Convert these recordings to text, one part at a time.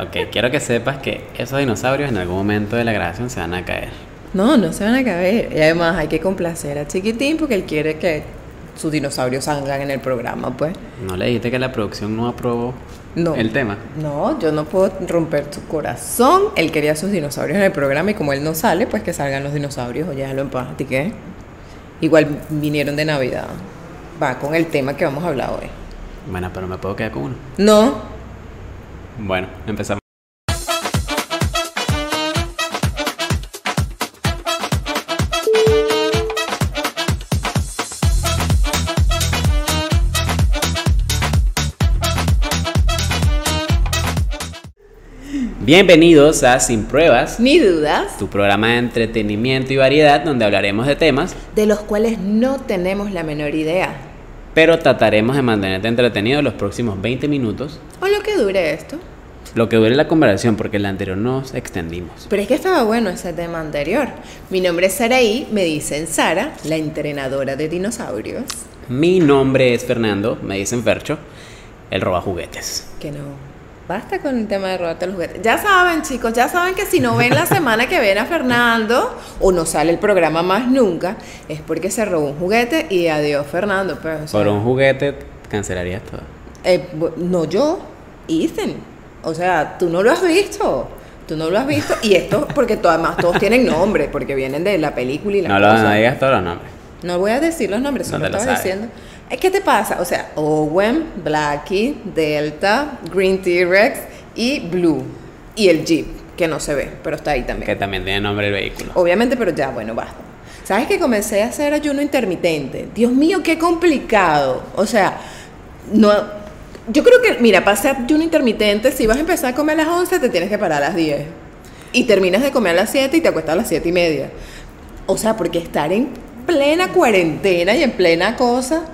Ok, quiero que sepas que esos dinosaurios en algún momento de la grabación se van a caer. No, no se van a caer. Y además hay que complacer a Chiquitín porque él quiere que sus dinosaurios salgan en el programa, pues. ¿No le dijiste que la producción no aprobó No. el tema? No, yo no puedo romper su corazón. Él quería sus dinosaurios en el programa y como él no sale, pues que salgan los dinosaurios. Oye, déjalo en paz. ¿A ti qué? Igual vinieron de Navidad. Va con el tema que vamos a hablar hoy. Bueno, pero me puedo quedar con uno. No, Bueno, empezamos. Bienvenidos a Sin Pruebas, ni dudas, tu programa de entretenimiento y variedad donde hablaremos de temas, de los cuales no tenemos la menor idea. pero trataremos de mantenerte entretenido los próximos 20 minutos, O lo que dure esto. Lo que dure la conversación, porque en la anterior nos extendimos. Pero es que estaba bueno ese tema anterior. Mi nombre es Saraí, me dicen Sara, la entrenadora de dinosaurios. Mi nombre es Fernando, me dicen Fercho, el roba juguetes. Que no. Basta con el tema de robarte los juguetes. Ya saben, chicos, ya saben que si no ven la semana que ven a Fernando o no sale el programa más nunca, es porque se robó un juguete y adiós, Fernando. Pues, o sea, Por un juguete cancelarías todo. eh, no yo, Ethan. O sea, tú no lo has visto. Tú no lo has visto. Y esto, porque to- además todos tienen nombre, porque vienen de la película y la No lo cosa. no digas todos los nombres. No voy a decir los nombres, No solo te lo estaba sabes. diciendo. Eh, ¿Qué te pasa? O sea, Owen, Blackie, Delta, Green T-Rex y Blue. Y el Jeep, que no se ve, pero está ahí también. Que también tiene nombre el vehículo. Obviamente, pero ya, bueno, basta. ¿Sabes que comencé a hacer ayuno intermitente? Dios mío, qué complicado. O sea, no. Yo creo que, mira, para hacer ayuno intermitente, si vas a empezar a comer a las 11, te tienes que parar a las 10. Y terminas de comer a las 7 y te acuestas a las 7 y media. O sea, porque estar en plena cuarentena y en plena cosa,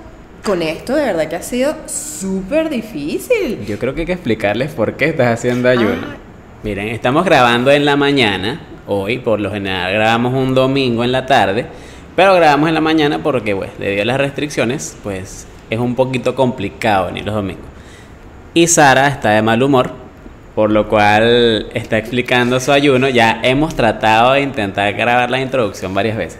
con esto de verdad que ha sido súper difícil. Yo creo que hay que explicarles por qué estás haciendo ayuno. Ah. Miren, estamos grabando en la mañana, hoy por lo general grabamos un domingo en la tarde, pero grabamos en la mañana porque, pues, debido a las restricciones, pues es un poquito complicado venir los domingos. Y Sara está de mal humor, por lo cual está explicando su ayuno. Ya hemos tratado de intentar grabar la introducción varias veces.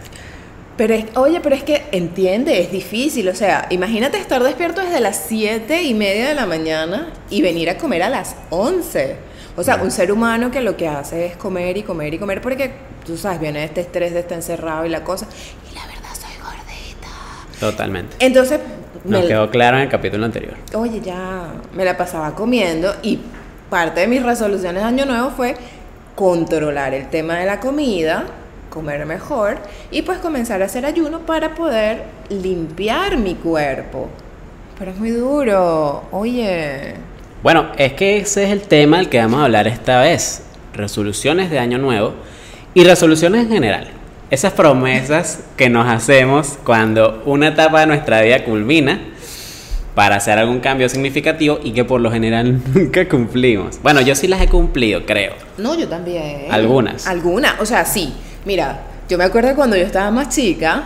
Pero es, oye, pero es que entiende, es difícil. O sea, imagínate estar despierto desde las 7 y media de la mañana y venir a comer a las 11. O sea, un ser humano que lo que hace es comer y comer y comer porque, tú sabes, viene este estrés de estar encerrado y la cosa. Y la verdad soy gordita. Totalmente. Entonces, Nos me- quedó claro en el capítulo anterior. oye, ya me la pasaba comiendo y parte de mis resoluciones de año nuevo fue controlar el tema de la comida, comer mejor y pues comenzar a hacer ayuno para poder limpiar mi cuerpo. Pero es muy duro, oye. Bueno, es que ese es el tema del que vamos a hablar esta vez. Resoluciones de año nuevo y resoluciones en general. Esas promesas que nos hacemos cuando una etapa de nuestra vida culmina para hacer algún cambio significativo y que por lo general nunca cumplimos. Bueno, yo sí las he cumplido, creo. No, yo también. Algunas. Algunas, o sea, sí. Mira, yo me acuerdo cuando yo estaba más chica,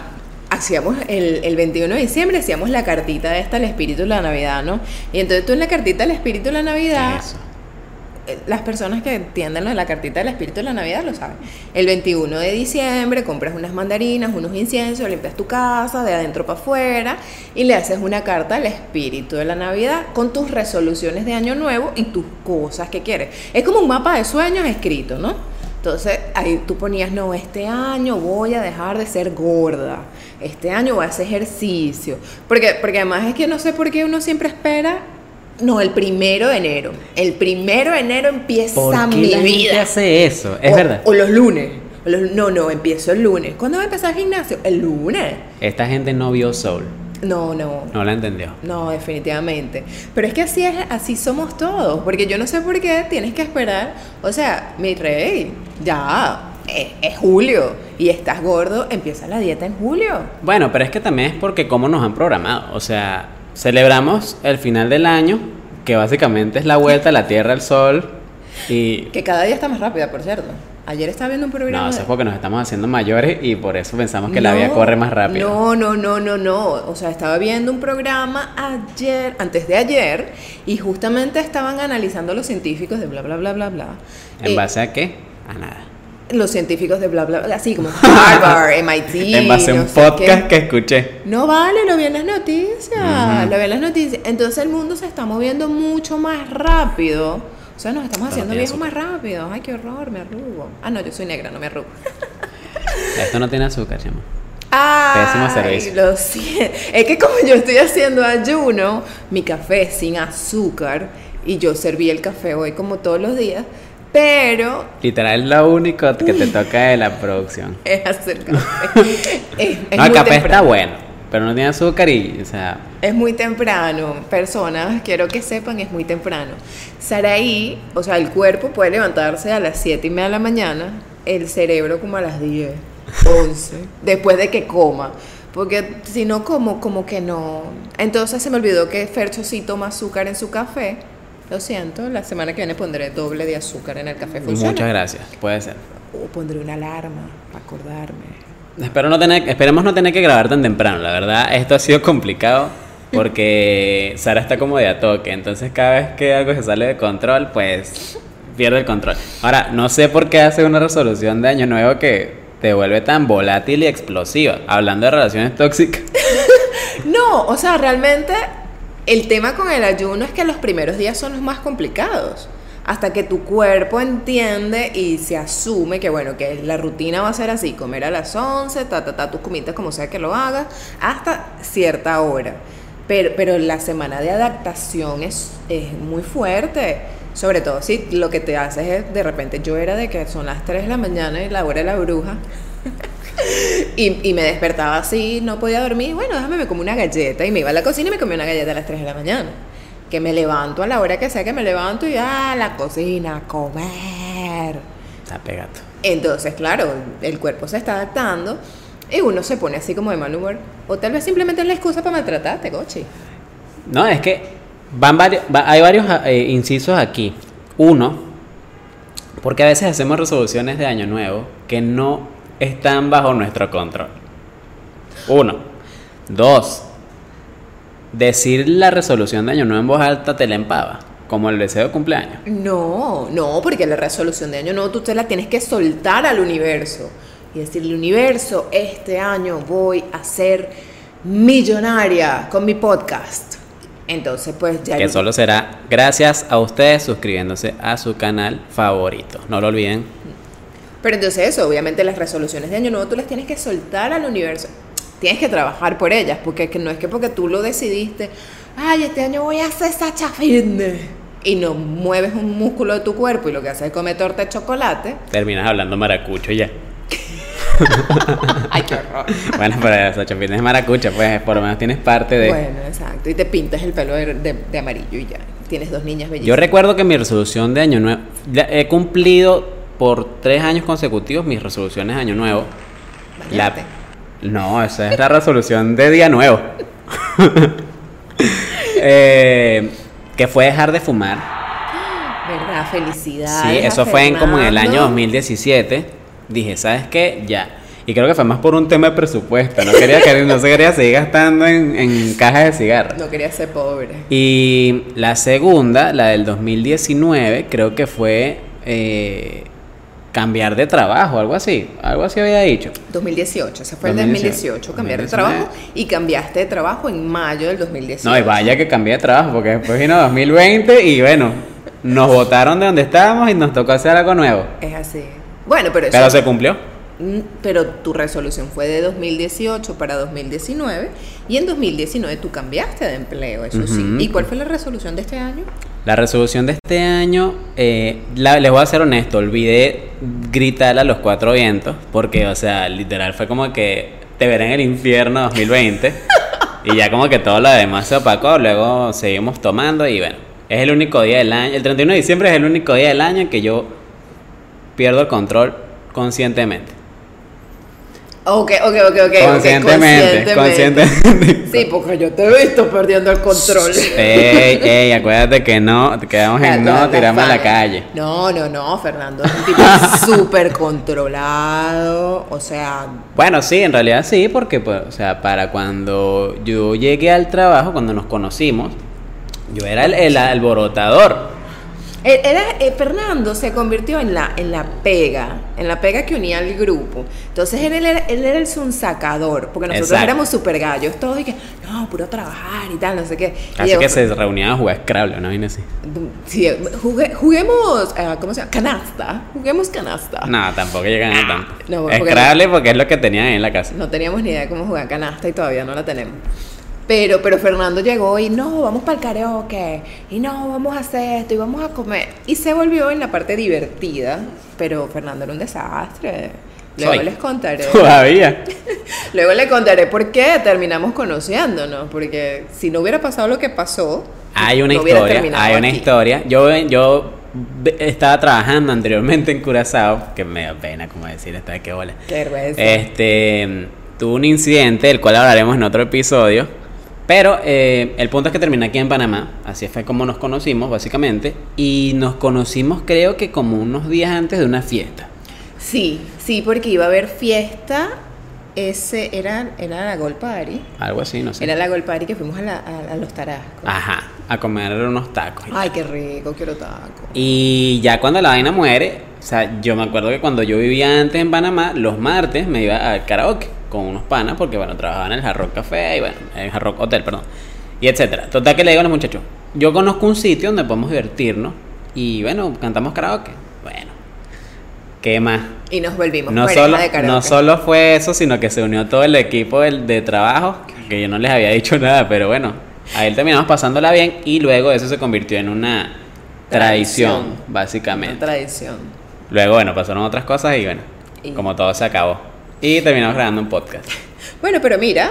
hacíamos el, el 21 de diciembre, hacíamos la cartita esta, el espíritu de la Navidad, ¿no? Y entonces tú en la cartita del espíritu de la Navidad, Eso. Las personas que entienden lo de la cartita del espíritu de la Navidad lo saben. El 21 de diciembre compras unas mandarinas, unos inciensos, limpias tu casa de adentro para afuera y le haces una carta al espíritu de la Navidad con tus resoluciones de año nuevo y tus cosas que quieres. Es como un mapa de sueños escrito, ¿no? Entonces ahí tú ponías, no, este año voy a dejar de ser gorda, este año voy a hacer ejercicio, porque, porque además es que no sé por qué uno siempre espera, no, el primero de enero, el primero de enero empieza ¿Por qué mi la gente vida. hace eso? Es o, verdad. O los lunes. o los- no, no, empiezo el lunes. ¿Cuándo va a empezar el gimnasio? El lunes. Esta gente no vio Soul. No, no. No la entendió. No, definitivamente. Pero es que así es, así somos todos, porque yo no sé por qué tienes que esperar. O sea, mi rey, ya es, es julio y estás gordo, empieza la dieta en julio. Bueno, pero es que también es porque cómo nos han programado. O sea, celebramos el final del año, que básicamente es la vuelta a la Tierra al Sol. Y Que cada día está más rápida, por cierto. Ayer estaba viendo un programa. No, eso es porque nos estamos haciendo mayores y por eso pensamos que la No, vida corre más rápido. No, no, no, no, no. O sea, estaba viendo un programa ayer, antes de ayer, y justamente estaban analizando los científicos de bla, bla, bla, bla, bla. ¿En Eh, base a qué? A nada. Los científicos de bla, bla, bla, así como Harvard, MIT. en base a no un podcast qué. que escuché. No vale, lo vi en las noticias. Lo vi en las noticias. Entonces el mundo se está moviendo mucho más rápido. O sea, nos estamos haciendo viejos más rápido. Ay, qué horror, me arrugo. Ah, no, yo soy negra, no me arrugo. Esto no tiene azúcar, Pésimo servicio. Lo siento. Es que como yo estoy haciendo ayuno, mi café es sin azúcar y yo serví el café hoy como todos los días, pero Literal, es lo único que te toca de la producción. es hacer café. es, es no, el café está bueno, pero no tiene azúcar y, o sea, Es muy temprano, personas, quiero que sepan, es muy temprano. Saraí, o sea, el cuerpo puede levantarse a las 7 y media de la mañana, el cerebro como a las 10, 11, después de que coma. Porque si no como, como que no. Entonces se me olvidó que Fercho sí toma azúcar en su café. Lo siento, la semana que viene pondré doble de azúcar en el café. ¿Funciona? muchas gracias. Puede ser. O pondré una alarma para acordarme. Espero no tener, esperemos no tener que grabar tan temprano. La verdad, esto ha sido complicado porque Sara está como de a toque. Entonces, cada vez que algo se sale de control, pues pierde el control. Ahora, no sé por qué hace una resolución de año nuevo que te vuelve tan volátil y explosiva. Hablando de relaciones tóxicas. No, o sea, realmente el tema con el ayuno es que los primeros días son los más complicados. Hasta que tu cuerpo entiende y se asume que, bueno, que la rutina va a ser así, comer a las 11, ta, ta, ta, tus comidas como sea que lo hagas, hasta cierta hora. Pero, pero la semana de adaptación es, es muy fuerte. Sobre todo si lo que te haces es, de repente yo era de que son las 3 de la mañana y la hora de la bruja. Y, y me despertaba así, no podía dormir. Bueno, déjame me como una galleta. Y me iba a la cocina y me comía una galleta a las 3 de la mañana. Que me levanto a la hora que sea que me levanto y a la cocina a comer. Está pegado. Entonces, claro, el cuerpo se está adaptando y uno se pone así como de mal humor. O tal vez simplemente es la excusa para maltratarte, cochi. No, es que van varios, va- hay varios eh, incisos aquí. Uno, porque a veces hacemos resoluciones de año nuevo que no están bajo nuestro control. Uno. Dos, decir la resolución de año nuevo en voz alta te la empava, como el deseo de cumpleaños. No, no, porque la resolución de año nuevo tú te la tienes que soltar al universo y decirle, universo, este año voy a ser millonaria con mi podcast. Entonces, pues ya... Que solo será gracias a ustedes suscribiéndose a su canal favorito. No lo olviden. Pero entonces eso, obviamente las resoluciones de año nuevo tú las tienes que soltar al universo. Tienes que trabajar por ellas, porque es que no es que porque tú lo decidiste, ay, este año voy a hacer Sacha Fitness. Y no mueves un músculo de tu cuerpo y lo que haces es comer torta de chocolate. Terminas hablando maracucho ya. Ay, qué horror. Bueno, pero Sacha Fitness es maracucha, pues por lo menos tienes parte de... Bueno, exacto. Y te pintas el pelo de, de- de amarillo y ya. Tienes dos niñas Yo bellísimas. recuerdo que mi resolución de año nuevo... he cumplido por tres años consecutivos mis resoluciones de año nuevo. La- no, esa es la resolución de día nuevo. Eh, que fue dejar de fumar. ¿Verdad? Felicidades. Sí, eso fue en, como en el año Fernando. 2017. Dije, ¿sabes qué? Ya. Y creo que fue más por un tema de presupuesto. No quería, que- no se quería seguir gastando en, en cajas de cigarros. No quería ser pobre. Y la segunda, la del 2019, creo que fue eh, cambiar de trabajo, algo así. Algo así había dicho. 2018, ese fue el 2018, 2018, cambiar de 2019. trabajo y cambiaste de trabajo en mayo del 2018. No, y vaya que cambié de trabajo, porque después vino 2020 y bueno, nos botaron de donde estábamos y nos tocó hacer algo nuevo. Es así. Bueno, pero eso. Pero se cumplió. Mm, Pero tu resolución fue de 2018 para 2019 y en 2019 tú cambiaste de empleo, eso sí. ¿Y cuál fue la resolución de este año? La resolución de este año, eh, la- les voy a ser honesto, olvidé gritar a los cuatro vientos, porque, o sea, literal fue como que te veré en el infierno 2020, y ya como que todo lo demás se opacó, luego seguimos tomando, y bueno, es el único día del año, el 31 de diciembre es el único día del año en que yo pierdo el control conscientemente. Ok, ok, ok, ok. ok, Conscientemente, conscientemente. Sí, porque yo te he visto perdiendo el control. Ey, ey, acuérdate que no, te quedamos en no, tiramos a la calle. No, no, no, Fernando es un tipo súper controlado, o sea... Bueno, sí, en realidad sí, porque, pues, o sea, para cuando yo llegué al trabajo, cuando nos conocimos, yo era el, el alborotador. Eh, Era, eh, Fernando se convirtió en la, en la pega, en la pega que unía al grupo. Entonces él, era, él era el sacador, porque nosotros Exacto. éramos súper gallos, todos y que, no, puro trabajar y tal, no sé qué. Y Así llegó- que se reunían a jugar Scrabble, vaina así. Sí, jugué- juguemos, eh, ¿cómo se llama? Canasta. Juguemos canasta. No, tampoco llegan a tanto. No, porque Scrabble porque es lo que tenían en la casa. No teníamos ni idea de cómo jugar canasta y todavía no la tenemos. Pero, pero Fernando llegó y no, vamos para el karaoke. Y no, vamos a hacer esto y vamos a comer. Y se volvió en la parte divertida. Pero Fernando era un desastre. Luego Soy. les contaré. Todavía. Luego les contaré por qué terminamos conociéndonos. Porque si no hubiera pasado lo que pasó, Hay una no historia, hay una aquí. historia. Yo, yo estaba trabajando anteriormente en Curazao, que me da pena como decir esta de qué bola. Qué vergüenza. Este, tuve un incidente del cual hablaremos en otro episodio. Pero eh, el punto es que terminé aquí en Panamá. Así fue como nos conocimos, básicamente. Y nos conocimos, creo que como unos días antes de una fiesta. Sí, sí, porque iba a haber fiesta. Ese era, era la Gold Party. Algo así, no sé. Era la Gold Party que fuimos a, la- a- a los tarascos. Ajá, a comer unos tacos. Ay, qué rico, quiero taco. Y ya cuando la vaina muere, o sea, yo me acuerdo que cuando yo vivía antes en Panamá, los martes me iba al karaoke con unos panas, porque bueno, trabajaba en el Hard Rock Café y bueno, en el Hard Rock Hotel, perdón, y etcétera. Total que le digo a los muchachos, yo conozco un sitio donde podemos divertirnos y bueno, cantamos karaoke. Bueno, ¿qué más? Y nos volvimos No solo, de karaoke. no solo fue eso, sino que se unió todo el equipo de, trabajo, que yo no les había dicho nada, pero bueno, ahí terminamos pasándola bien y luego eso se convirtió en una tradición, Tradición. Una básicamente. tradición. Luego, bueno, pasaron otras cosas y bueno, Y- como todo se acabó. Y terminamos grabando un podcast. Bueno, pero mira,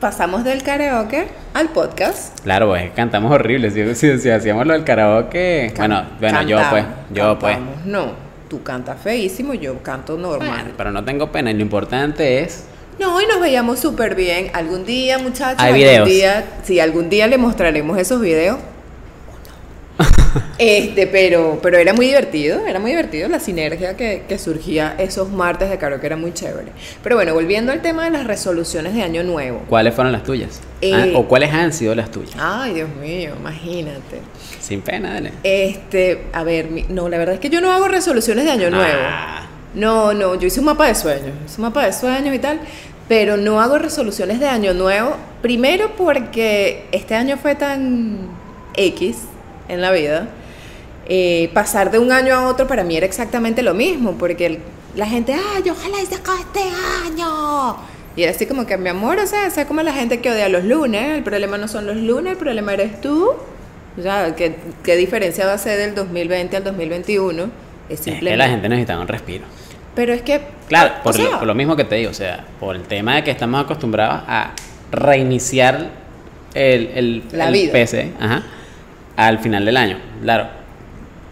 pasamos del karaoke al podcast. Claro, pues cantamos horrible. Si, si- si hacíamos lo del karaoke. Bueno, bueno, yo pues, Cantamos, yo pues. cantamos. No, tú cantas feísimo, yo canto normal. Bueno, pero no tengo pena y lo importante es. No, y nos veíamos súper bien. Algún día, muchachos, Hay algún videos. día, sí, algún día le mostraremos esos videos. Este, pero, pero era muy divertido, era muy divertido la sinergia que, que surgía esos martes de karaoke, era muy chévere. Pero bueno, volviendo al tema de las resoluciones de Año Nuevo. ¿Cuáles fueron las tuyas? Eh, Ah, ¿O cuáles han sido las tuyas? Ay, Dios mío, imagínate. Sin pena, dale. Este, a ver, mi- no, la verdad es que yo no hago resoluciones de Año Nuevo. Ah. No, no, yo hice un mapa de sueños, hice un mapa de sueños y tal, pero no hago resoluciones de año nuevo. Primero porque este año fue tan X en la vida. eh, pasar de un año a otro para mí era exactamente lo mismo, porque el- la gente, ay, ojalá se acabe este año. Y era así como que, mi amor, o sea, es como la gente que odia los lunes, el problema no son los lunes, el problema eres tú. O sea, ¿qué, qué diferencia va a ser del 2020 al 2021? Es Es simplemente... que la gente necesitaba un respiro. Pero es que. Claro, o por, sea, lo, por lo mismo que te digo, o sea, por el tema de que estamos acostumbrados a reiniciar el, el, La el vida. PC ajá, al final del año. Claro,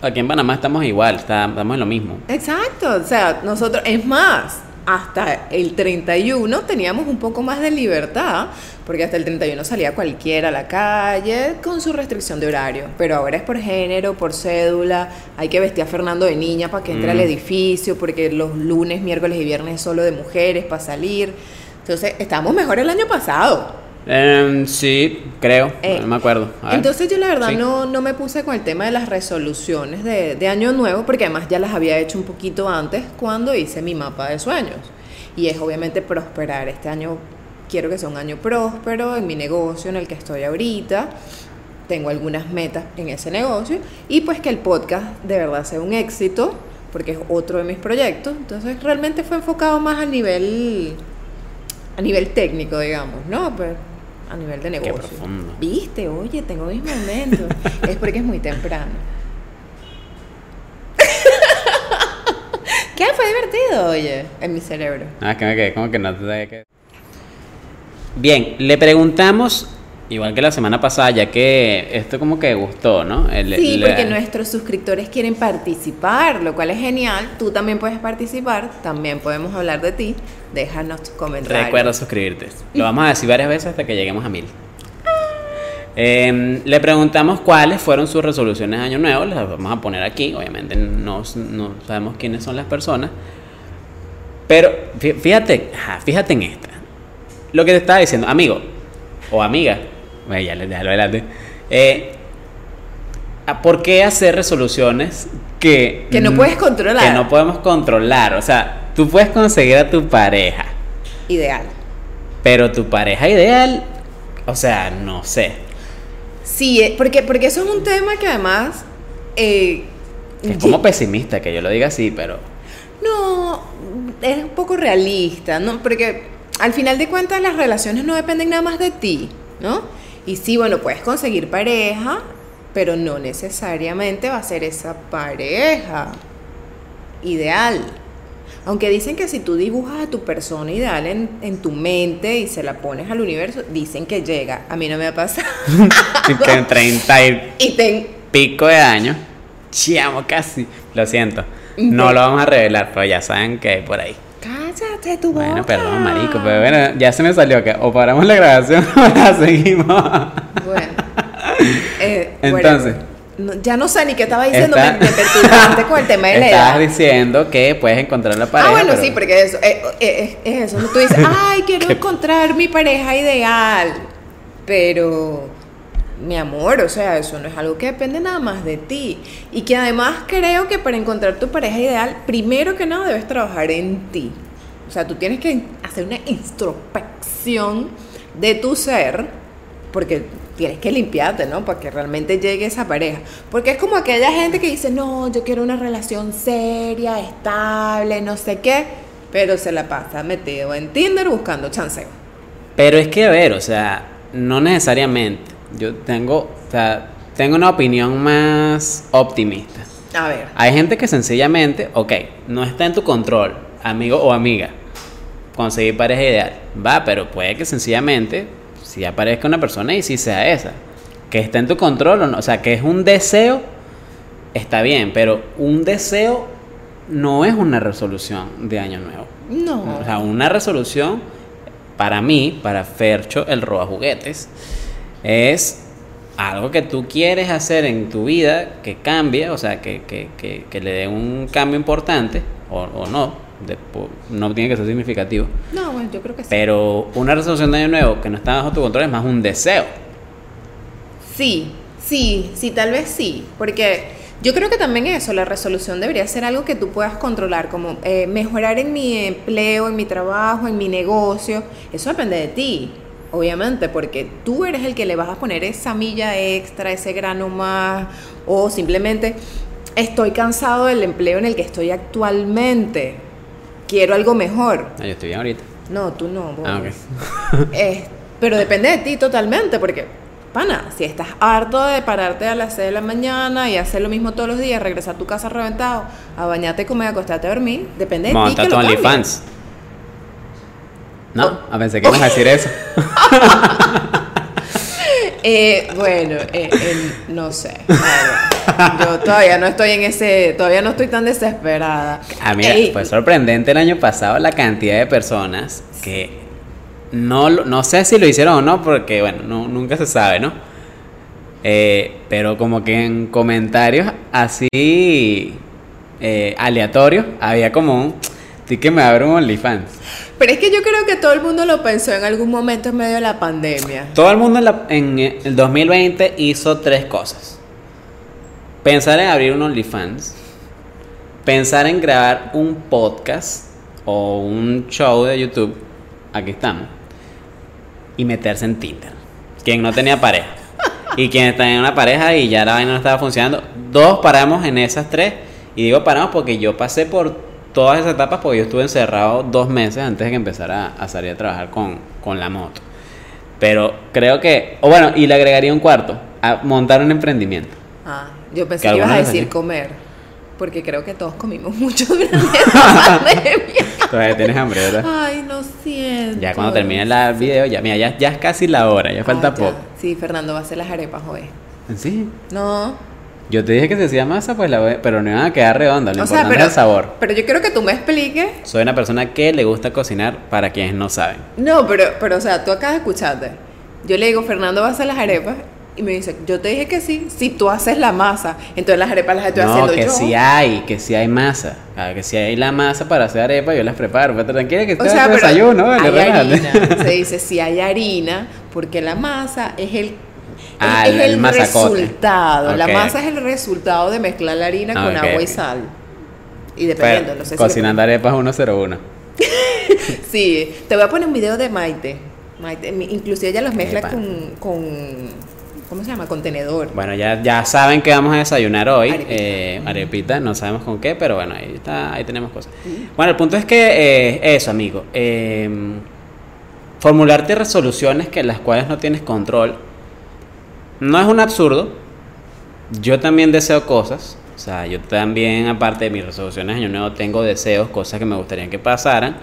aquí en Panamá estamos igual, estamos en lo mismo. Exacto, o sea, nosotros, es más, hasta el 31 teníamos un poco más de libertad, porque hasta el 31 salía cualquiera a la calle con su restricción de horario, pero ahora es por género, por cédula, hay que vestir a Fernando de niña para que entre al edificio, porque los lunes, miércoles y viernes es solo de mujeres para salir. Entonces, estábamos mejor el año pasado. Em, sí, creo, Eh, no me acuerdo. Entonces yo la verdad Sí. no, no me puse con el tema de las resoluciones de, de año nuevo, porque además ya las había hecho un poquito antes cuando hice mi mapa de sueños. Y es obviamente prosperar. Este año quiero que sea un año próspero en mi negocio en el que estoy ahorita. Tengo algunas metas en ese negocio. Y pues que el podcast de verdad sea un éxito, porque es otro de mis proyectos. Entonces realmente fue enfocado más a nivel, a nivel técnico, digamos, ¿no? Pues a nivel de negocio. profundo. Viste, oye, tengo mis momentos. es porque es muy temprano. ¿Qué? Fue divertido, oye, en mi cerebro. Ah, es que me quedé como que no te que... Bien, le preguntamos Igual que la semana pasada, ya que esto como que gustó, ¿no? El- Sí, la- porque nuestros suscriptores quieren participar, lo cual es genial. Tú también puedes participar, también podemos hablar de ti. Déjanos tus comentarios. Recuerda suscribirte. Lo vamos a decir varias veces hasta que lleguemos a mil. Eh, le preguntamos cuáles fueron sus resoluciones de año nuevo. Las vamos a poner aquí. Obviamente no, no sabemos quiénes son las personas. Pero fí- fíjate, fíjate en esta. Lo que te estaba diciendo, amigo o amiga. Bueno, ya le déjalo adelante. Eh, ¿a ¿Por qué hacer resoluciones que, Que no mm, puedes controlar? Que no podemos controlar. O sea, tú puedes conseguir a tu pareja. Ideal. Pero tu pareja ideal, o sea, no sé. Sí, eh, porque, porque eso es un tema que además... eh, Es como pesimista que yo lo diga así, pero No, es un poco realista, ¿no? Porque al final de cuentas las relaciones no dependen nada más de ti, ¿no? Y sí, bueno, puedes conseguir pareja, pero no necesariamente va a ser esa pareja ideal. Aunque dicen que si tú dibujas a tu persona ideal en, en tu mente y se la pones al universo, dicen que llega. A mí no me ha pasado. que en 30 y Y ten, pico de años, chiamo casi, lo siento. No lo vamos a revelar, pero ya saben que hay por ahí. Cállate tu boca. Bueno, perdón, marico, pero bueno, ya se me salió que o paramos la grabación o la seguimos. Bueno. Eh, Entonces. bueno, no- ya no sé ni qué estaba diciendo, Está- me, me perturbaste con el tema de la Estabas edad. diciendo que puedes encontrar la pareja. ah, bueno, pero- sí, porque eso, eh, eh, es eso. Tú dices, ay, quiero encontrar mi pareja ideal. Pero, mi amor, o sea, eso no es algo que depende nada más de ti. Y que además creo que para encontrar tu pareja ideal, primero que nada debes trabajar en ti. O sea, tú tienes que hacer una introspección de tu ser, porque tienes que limpiarte, ¿no? Para que realmente llegue esa pareja. Porque es como aquella gente que dice, no, yo quiero una relación seria, estable, no sé qué, pero se la pasa metido en Tinder buscando chanceo. Pero es que, a ver, o sea, no necesariamente. Yo tengo, o sea, tengo una opinión más optimista. A ver. Hay gente que sencillamente, ok, no está en tu control, amigo o amiga, conseguir pareja ideal. Va, pero puede que sencillamente, si aparezca una persona y si sea esa, que está en tu control o no, o sea, que es un deseo, está bien, pero un deseo no es una resolución de año nuevo. No. O sea, una resolución para mí, para Fercho, el roba juguetes, es algo que tú quieres hacer en tu vida que cambie, o sea, que, que, que, que le dé un cambio importante, o, o no, no tiene que ser significativo. No, bueno, yo creo que sí. Pero una resolución de año nuevo que no está bajo tu control es más un deseo. Sí, sí, sí, tal vez sí, porque yo creo que también eso, la resolución debería ser algo que tú puedas controlar, como eh, mejorar en mi empleo, en mi trabajo, en mi negocio, eso depende de ti, obviamente, porque tú eres el que le vas a poner esa milla extra, ese grano más, o simplemente estoy cansado del empleo en el que estoy actualmente, quiero algo mejor. Ah, yo estoy bien ahorita. No, tú no. vos. Ah, ok. Eh, pero depende de ti totalmente, porque, pana, si estás harto de pararte a las 6 de la mañana y hacer lo mismo todos los días, regresar a tu casa reventado, a bañarte, comer, acostarte a dormir, depende de ti. Monta. OnlyFans. No, Oh. a pensé que ibas a decir eso. Eh, bueno, eh, el- no sé. A yo todavía no estoy en ese, todavía no estoy tan desesperada. Ah, mira, Ey, fue sorprendente el año pasado la cantidad de personas que no, no sé si lo hicieron o no, porque bueno, no- nunca se sabe, ¿no? Eh, pero como que en comentarios así eh, aleatorios había como un, que me abro un OnlyFans. Pero es que yo creo que todo el mundo lo pensó en algún momento en medio de la pandemia. Todo el mundo en, la- en el 2020 hizo tres cosas. Pensar en abrir un OnlyFans, pensar en grabar un podcast o un show de YouTube, aquí estamos, y meterse en Tinder. Quien no tenía pareja. Y quien está en una pareja y ya la vaina no estaba funcionando. Dos paramos en esas tres. Y digo paramos porque yo pasé por todas esas etapas porque yo estuve encerrado dos meses antes de que empezara a, a salir a trabajar con, con la moto. Pero creo que, o bueno, y le agregaría un cuarto, a montar un emprendimiento. Ah, yo pensé Que que ibas a decir comer. Porque creo que todos comimos mucho durante la pandemia. Todavía tienes hambre, ¿verdad? Ay, lo siento. Ya cuando termine el video, ya, mira, ya, ya es casi la hora, ya falta Ah, ya. poco. Sí, Fernando va a hacer las arepas hoy. Sí. No. Yo te dije que se hacía masa, pues la voy- pero no iban a quedar redondas, lo o sea, importante pero, es el sabor. pero yo quiero que tú me expliques. Soy una persona que le gusta cocinar para quienes no saben. No, pero, pero, o sea, tú acabas de escucharte. Yo le digo, Fernando va a hacer las arepas. Y me dice, yo te dije que sí, si tú haces la masa. Entonces las arepas las estoy no, haciendo que yo. sí hay, que sí hay masa. Ah, que si hay la masa para hacer arepa, yo las preparo. Pero tranquila que O sea, pero desayuno, hay harina. Se dice si hay harina, porque la masa es el, Ah, es el- resultado. La masa es el resultado de mezclar la harina con agua y sal. Y dependiendo, Pero, no sé si cocinando arepas 101. le- Sí, te voy a poner un video de Maite. Maite, inclusive ella los mezcla con, con, ¿cómo se llama? Contenedor. Bueno, ya, ya saben que vamos a desayunar hoy. Arepita. eh, arepita, no sabemos con qué, pero bueno, ahí, está, ahí tenemos cosas. Bueno, el punto es que eh, eso, amigo. eh, formularte resoluciones que las cuales no tienes control no es un absurdo. Yo también deseo cosas. O sea, yo también, aparte de mis resoluciones año nuevo, tengo deseos, cosas que me gustaría que pasaran.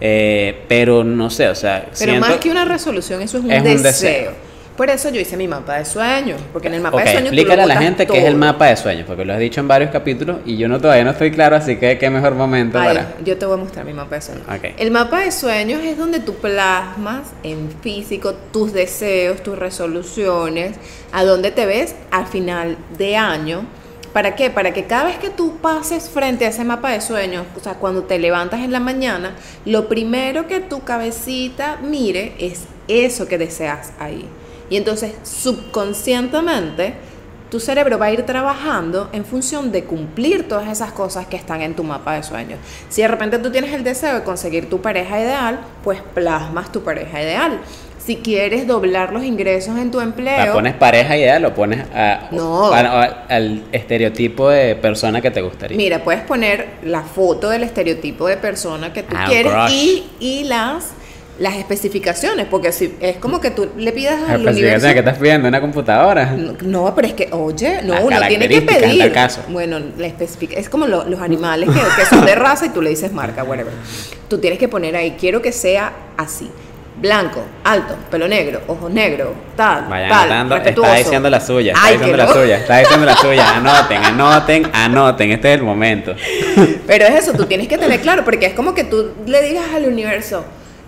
eh, pero no sé, o sea, Pero más que una resolución, eso es un, es un deseo. Por eso yo hice mi mapa de sueños. Porque en el mapa de sueños. tú lo explícale a la gente qué es el todo. mapa de sueños, porque lo has dicho en varios capítulos y yo no todavía no estoy claro, así que qué mejor momento Ay, para. yo te voy a mostrar mi mapa de sueños. Ok. El mapa de sueños es donde tú plasmas en físico tus deseos, tus resoluciones, a dónde te ves al final de año. ¿Para qué? Para que cada vez que tú pases frente a ese mapa de sueños, o sea, cuando te levantas en la mañana, lo primero que tu cabecita mire es eso que deseas ahí. Y entonces, subconscientemente, tu cerebro va a ir trabajando en función de cumplir todas esas cosas que están en tu mapa de sueños. Si de repente tú tienes el deseo de conseguir tu pareja ideal, pues plasmas tu pareja ideal. Si quieres doblar los ingresos en tu La empleo, pones pareja ideal, lo pones a- No. a- a- al estereotipo de persona que te gustaría. mira, puedes poner la foto del estereotipo de persona que tú Ah, quieres y, y las, las especificaciones, porque si es como que tú le pidas La al especificación universo... que estás pidiendo una computadora. No, No, pero es que, oye, no, Las uno tiene que en pedir. caso. Bueno, la especifica, es como lo- los animales que, que son de raza y tú le dices marca, whatever. Tú tienes que poner ahí, quiero que sea así. Blanco, alto, pelo negro, ojos negros, tal, Vayan tal, respetuoso. está diciendo la suya, está Ay, diciendo la no. suya, está diciendo la suya. Anoten, anoten, anoten, este es el momento. Pero es eso, tú tienes que tener claro, porque es como que tú le digas al universo,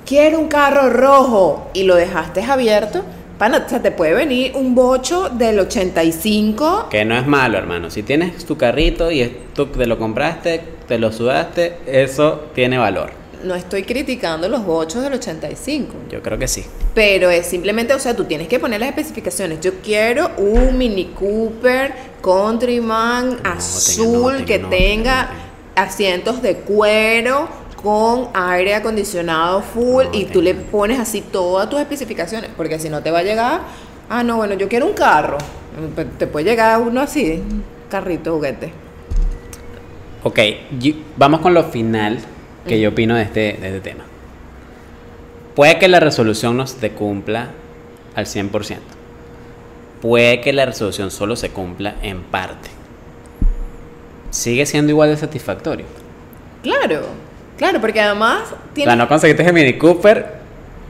quiero un carro rojo, y lo dejaste abierto, pana, o sea, te puede venir un bocho del 85 Que no es malo, hermano. Si tienes tu carrito y tú te lo compraste, te lo sudaste, eso tiene valor. no estoy criticando los bochos del 85, Yo creo que sí. pero es simplemente, o sea, tú tienes que poner las especificaciones. Yo quiero un Mini Cooper Countryman azul que tenga asientos de cuero con aire acondicionado full y tú le pones así todas tus especificaciones, porque si no te va a llegar, ah, no, bueno, yo quiero un carro. Te puede llegar uno así, carrito juguete. Ok, vamos con lo final que yo opino de este, de este tema. Puede que la resolución no se te cumpla al 100%. Puede que la resolución solo se cumpla en parte. Sigue siendo igual de satisfactorio. Claro, claro, porque además O tienes sea, no conseguiste el Mini Cooper,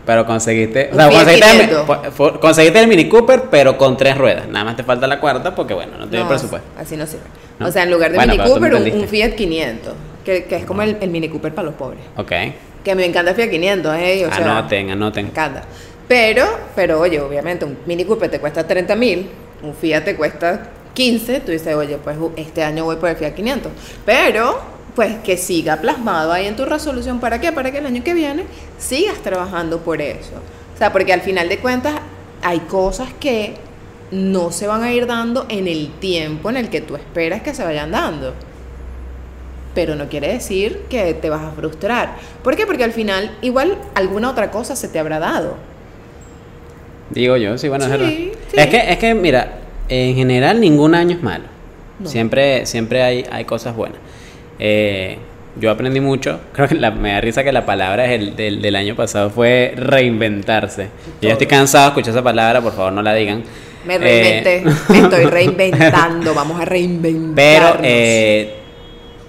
pero conseguiste. O sea, conseguiste, el, 500. po- fo- conseguiste el Mini Cooper, pero con tres ruedas. Nada más te falta la cuarta porque, bueno, no tienes No, presupuesto. Así no sirve. ¿No? O sea, en lugar de Bueno, Mini me Cooper, un. Fiat 500, que, que es como el, el Mini Cooper para los pobres. Ok. Que a mí me encanta el Fiat 500, ¿eh? O sea, anoten, Me anoten. encanta. Pero, pero oye, obviamente, un Mini Cooper te cuesta 30 mil, un Fiat te cuesta 15, tú dices, oye, pues este año voy por el Fiat 500. Pero, pues que siga plasmado ahí en tu resolución. ¿Para qué? Para que el año que viene sigas trabajando por eso. O sea, porque al final de cuentas hay cosas que no se van a ir dando en el tiempo en el que tú esperas que se vayan dando. Pero no quiere decir que te vas a frustrar. ¿Por qué? Porque al final igual alguna otra cosa se te habrá dado. Digo yo, sí, bueno, es Sí, verdad. sí. Es que, es que, mira, en general ningún año es malo. No. Siempre, siempre hay, hay cosas buenas. Eh, yo aprendí mucho. Creo que la- me da risa que la palabra es el- del, del año pasado fue reinventarse. Yo ya estoy cansado de escuchar esa palabra, por favor no la digan. Me Eh, reinventé, me estoy reinventando, vamos a reinventarnos. Pero eh,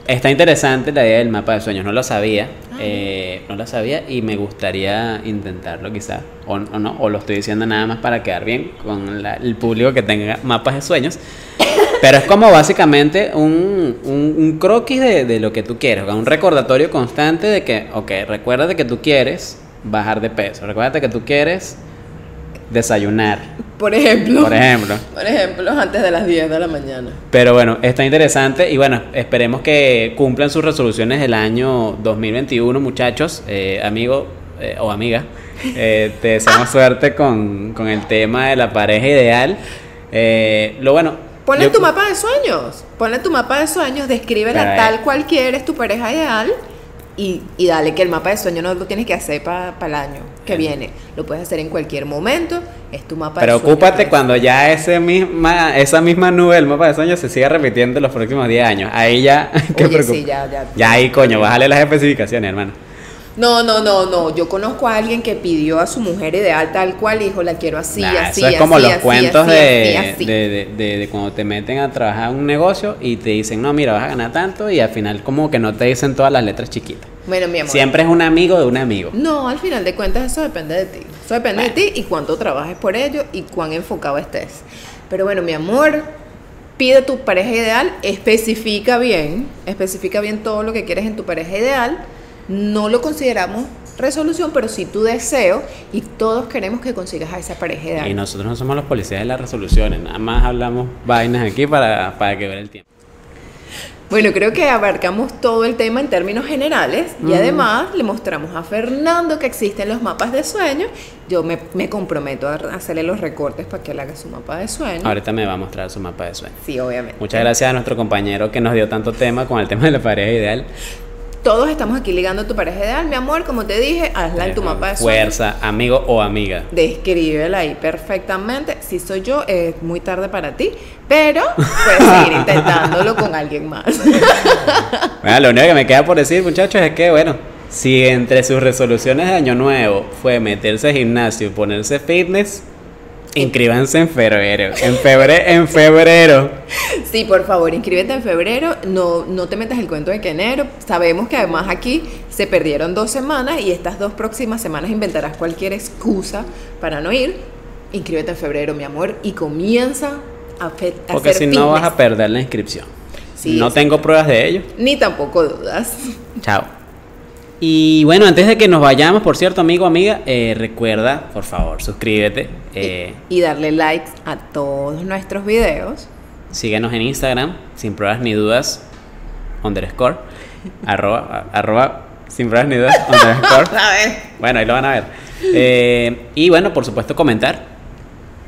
está interesante la idea del mapa de sueños, no lo sabía. Eh, no la sabía y me gustaría intentarlo quizás. O, o no, o lo estoy diciendo nada más para quedar bien con la- el público que tenga mapas de sueños. Pero es como básicamente un, un, un croquis de, de lo que tú quieres, un recordatorio constante de que, ok, recuerda que tú quieres bajar de peso, recuerda que tú quieres desayunar, Por ejemplo. por ejemplo. Por ejemplo, antes de las 10 de la mañana. Pero bueno, está interesante y bueno, esperemos que cumplan sus resoluciones del año 2021, muchachos, eh, amigo eh, o amiga. Eh, te deseamos suerte con, con el tema de la pareja ideal. Eh, lo bueno. Ponle yo- tu mapa de sueños. Ponle tu mapa de sueños, descríbela Pero, tal cual quieres, tu pareja ideal. Y, y dale que el mapa de sueños no lo tienes que hacer para el año que viene. Lo puedes hacer en cualquier momento. Es tu mapa de sueños. Preocúpate cuando ya ese misma, esa misma nube, el mapa de sueños, se siga repitiendo en los próximos 10 años. Ahí ya, ¿qué Oye, sí, ya, ya. Ya ahí, coño, bájale las especificaciones, hermano. No, no, no, no. Yo conozco a alguien que pidió a su mujer ideal tal cual y dijo, la quiero así, Nah, así, eso es así, como los así, cuentos de. De, de- de- de cuando te meten a trabajar en un negocio y te dicen, no, mira, vas a ganar tanto y al final como que no te dicen todas las letras chiquitas. Bueno, mi amor. Siempre es un amigo de un amigo. No, al final de cuentas eso depende de ti. Eso depende Bueno. de ti y cuánto trabajes por ello y cuán enfocado estés. Pero bueno, mi amor, pide tu pareja ideal, especifica bien, especifica bien todo lo que quieres en tu pareja ideal. No lo consideramos resolución, pero sí tu deseo y todos queremos que consigas a esa pareja ideal. Y nosotros no somos los policías de las resoluciones, nada más hablamos vainas aquí para, para que ver el tiempo. Bueno, creo que abarcamos todo el tema en términos generales y además le mostramos a Fernando que existen los mapas de sueños. Yo me, me comprometo a hacerle los recortes para que él haga su mapa de sueños. Ahorita me va a mostrar su mapa de sueños. Sí, obviamente. Muchas gracias a nuestro compañero que nos dio tanto tema con el tema de la pareja ideal. Todos estamos aquí ligando tu pareja ideal, mi amor. Como te dije, hazla en tu mapa de sueños. Fuerza, amigo o amiga. Descríbela ahí perfectamente. Si soy yo, es muy tarde para ti, pero puedes seguir intentándolo con alguien más. Bueno, lo único que me queda por decir, muchachos, es que, bueno, si entre sus resoluciones de año nuevo fue meterse al gimnasio y ponerse fitness, inscríbanse en febrero. En febrero, en febrero. Sí, por favor, inscríbete en febrero. No, no te metas el cuento de que enero. Sabemos que además aquí se perdieron dos semanas y estas dos próximas semanas inventarás cualquier excusa para no ir. Inscríbete en febrero, mi amor, y comienza a, fe- a Porque si no vas a perder la inscripción. Sí, no tengo pruebas de ello. Ni tampoco dudas. Chao. Y bueno, antes de que nos vayamos, por cierto, amigo, amiga, eh, recuerda, por favor, suscríbete. eh, y darle likes a todos nuestros videos. síguenos en Instagram, sin pruebas ni dudas, underscore, arroba, arroba, sin pruebas ni dudas, underscore. A ver. Bueno, ahí lo van a ver. Eh, y bueno, por supuesto, comentar.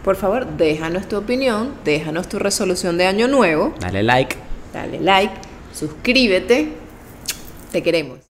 Por favor, déjanos tu opinión, déjanos tu resolución de año nuevo, Dale like. dale like, suscríbete. Te queremos.